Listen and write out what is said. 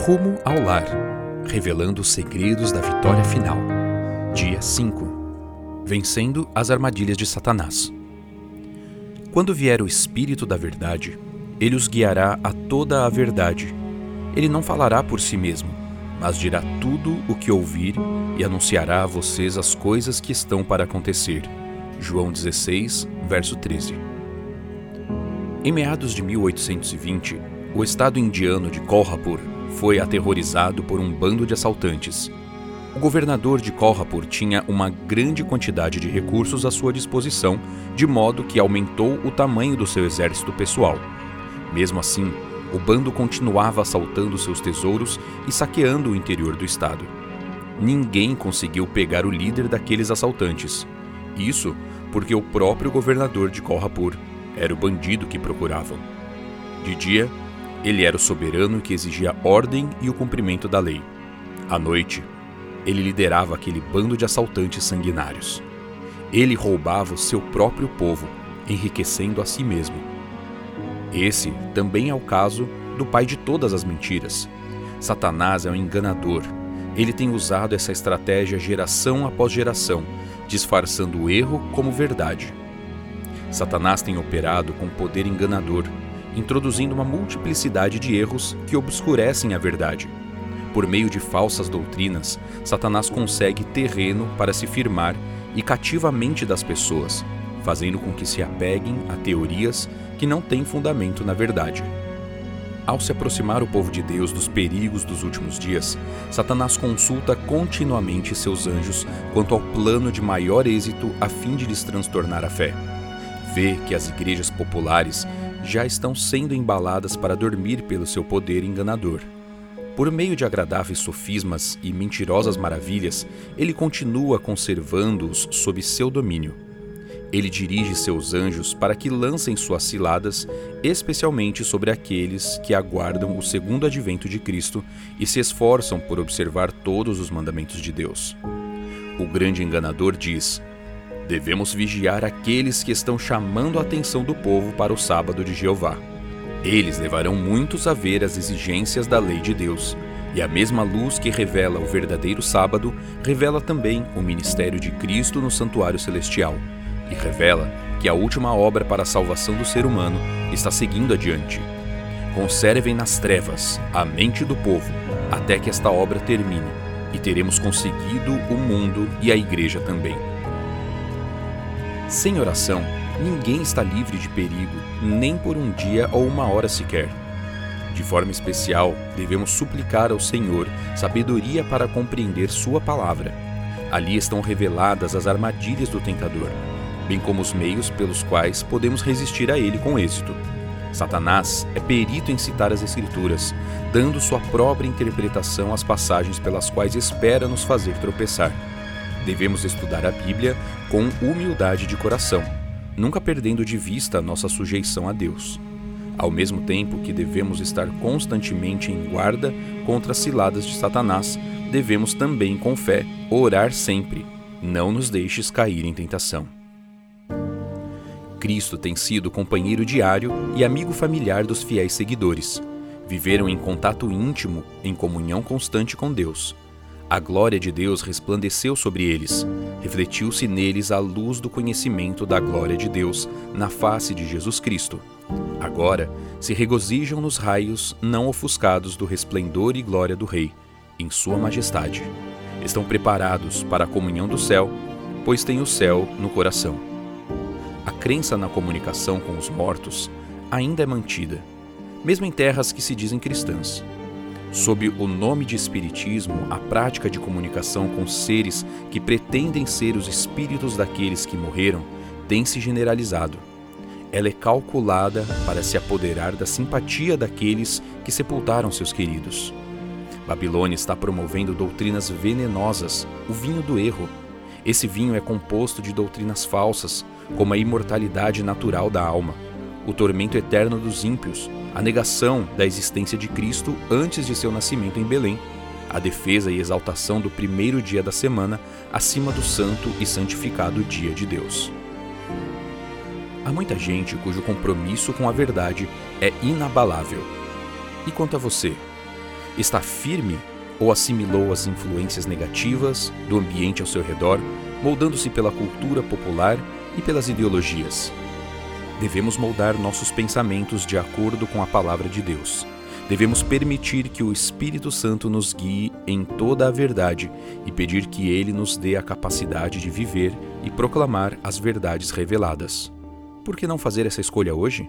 Rumo ao Lar Revelando os segredos da vitória final. Dia 5 Vencendo as armadilhas de Satanás. Quando vier o Espírito da Verdade, ele os guiará a toda a verdade. Ele não falará por si mesmo, mas dirá tudo o que ouvir e anunciará a vocês as coisas que estão para acontecer. João 16, verso 13. Em meados de 1820, o estado indiano de Kolhapur foi aterrorizado por um bando de assaltantes. O governador de Kolhapur tinha uma grande quantidade de recursos à sua disposição, de modo que aumentou o tamanho do seu exército pessoal. Mesmo assim, o bando continuava assaltando seus tesouros e saqueando o interior do estado. Ninguém conseguiu pegar o líder daqueles assaltantes. Isso porque o próprio governador de Kolhapur era o bandido que procuravam. De dia, ele era o soberano que exigia ordem e o cumprimento da lei. À noite, ele liderava aquele bando de assaltantes sanguinários. Ele roubava o seu próprio povo, enriquecendo a si mesmo. Esse também é o caso do pai de todas as mentiras. Satanás é um enganador. Ele tem usado essa estratégia geração após geração, disfarçando o erro como verdade. Satanás tem operado com poder enganador, introduzindo uma multiplicidade de erros que obscurecem a verdade. Por meio de falsas doutrinas, Satanás consegue terreno para se firmar e cativa a mente das pessoas, fazendo com que se apeguem a teorias que não têm fundamento na verdade. Ao se aproximar o povo de Deus dos perigos dos últimos dias, Satanás consulta continuamente seus anjos quanto ao plano de maior êxito a fim de lhes transtornar a fé. Vê que as igrejas populares já estão sendo embaladas para dormir pelo seu poder enganador. Por meio de agradáveis sofismas e mentirosas maravilhas, ele continua conservando-os sob seu domínio. Ele dirige seus anjos para que lancem suas ciladas, especialmente sobre aqueles que aguardam o segundo advento de Cristo e se esforçam por observar todos os mandamentos de Deus. O grande enganador diz: Devemos vigiar aqueles que estão chamando a atenção do povo para o sábado de Jeová. Eles levarão muitos a ver as exigências da lei de Deus, e a mesma luz que revela o verdadeiro sábado revela também o ministério de Cristo no santuário celestial, e revela que a última obra para a salvação do ser humano está seguindo adiante. Conservem nas trevas a mente do povo até que esta obra termine, e teremos conseguido o mundo e a igreja também. Sem oração, ninguém está livre de perigo, nem por um dia ou uma hora sequer. De forma especial, devemos suplicar ao Senhor sabedoria para compreender Sua palavra. Ali estão reveladas as armadilhas do tentador, bem como os meios pelos quais podemos resistir a ele com êxito. Satanás é perito em citar as Escrituras, dando sua própria interpretação às passagens pelas quais espera nos fazer tropeçar. Devemos estudar a Bíblia com humildade de coração, nunca perdendo de vista nossa sujeição a Deus. Ao mesmo tempo que devemos estar constantemente em guarda contra as ciladas de Satanás, devemos também, com fé, orar sempre. Não nos deixes cair em tentação. Cristo tem sido companheiro diário e amigo familiar dos fiéis seguidores. Viveram em contato íntimo, em comunhão constante com Deus. A glória de Deus resplandeceu sobre eles. Refletiu-se neles a luz do conhecimento da glória de Deus na face de Jesus Cristo. Agora se regozijam nos raios não ofuscados do resplendor e glória do Rei, em Sua Majestade. Estão preparados para a comunhão do céu, pois têm o céu no coração. A crença na comunicação com os mortos ainda é mantida, mesmo em terras que se dizem cristãs. Sob o nome de Espiritismo, a prática de comunicação com seres que pretendem ser os espíritos daqueles que morreram tem se generalizado. Ela é calculada para se apoderar da simpatia daqueles que sepultaram seus queridos. Babilônia está promovendo doutrinas venenosas, o vinho do erro. Esse vinho é composto de doutrinas falsas, como a imortalidade natural da alma, o tormento eterno dos ímpios, a negação da existência de Cristo antes de seu nascimento em Belém, a defesa e exaltação do primeiro dia da semana acima do santo e santificado dia de Deus. Há muita gente cujo compromisso com a verdade é inabalável. E quanto a você? Está firme ou assimilou as influências negativas do ambiente ao seu redor, moldando-se pela cultura popular e pelas ideologias? Devemos moldar nossos pensamentos de acordo com a palavra de Deus. Devemos permitir que o Espírito Santo nos guie em toda a verdade e pedir que ele nos dê a capacidade de viver e proclamar as verdades reveladas. Por que não fazer essa escolha hoje?